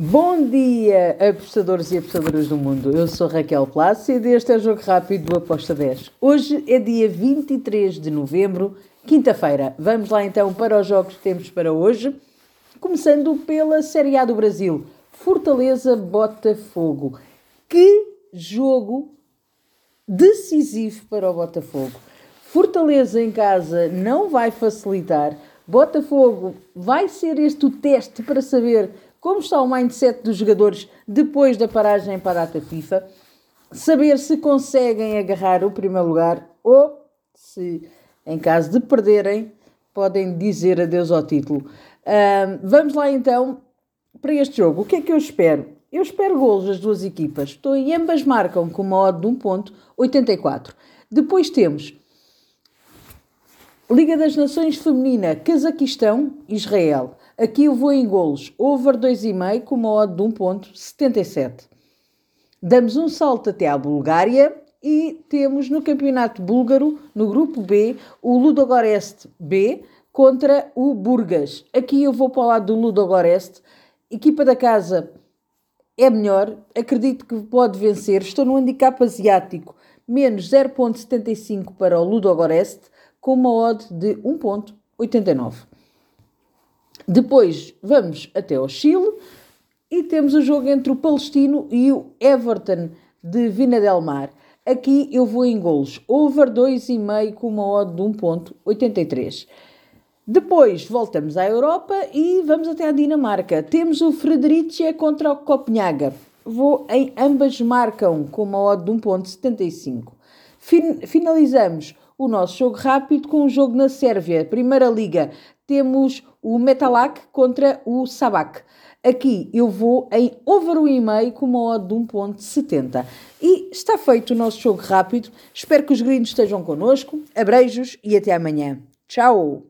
Bom dia, apostadores e apostadoras do mundo. Eu sou Raquel Plácido e este é o Jogo Rápido do Aposta 10. Hoje é dia 23 de novembro, quinta-feira. Vamos lá então para os jogos que temos para hoje. Começando pela Série A do Brasil. Fortaleza-Botafogo. Que jogo decisivo para o Botafogo. Fortaleza em casa não vai facilitar. Botafogo vai ser este o teste para saber como está o mindset dos jogadores depois da paragem para a data FIFA, saber se conseguem agarrar o primeiro lugar ou se, em caso de perderem, podem dizer adeus ao título. Uh, vamos lá então para este jogo. O que é que eu espero? Eu espero golos das duas equipas. Estou em ambas marcam com uma odd de 1.84. Depois temos Liga das Nações Feminina, Cazaquistão, Israel. Aqui eu vou em golos. Over 2,5 com uma odd de 1.77. Damos um salto até à Bulgária e temos no Campeonato Búlgaro, no grupo B, o Ludogorest B contra o Burgas. Aqui eu vou para o lado do Ludogorest. Equipa da casa é melhor, acredito que pode vencer. Estou no handicap asiático, menos 0.75 para o Ludogorest, com uma odd de 1.89. Depois vamos até ao Chile e temos o jogo entre o Palestino e o Everton de Vina del Mar. Aqui eu vou em golos, over 2,5 com uma odd de 1.83. Depois voltamos à Europa e vamos até à Dinamarca. Temos o Fredericia contra o Copenhaga. Vou em ambas marcam com uma odd de 1.75. Fin finalizamos o nosso jogo rápido com um jogo na Sérvia, Primeira Liga temos o Metalak contra o Sabak. Aqui eu vou em over 1,5 com uma odd de 1.70. E está feito o nosso jogo rápido. Espero que os gringos estejam connosco. Abreijos e até amanhã. Tchau!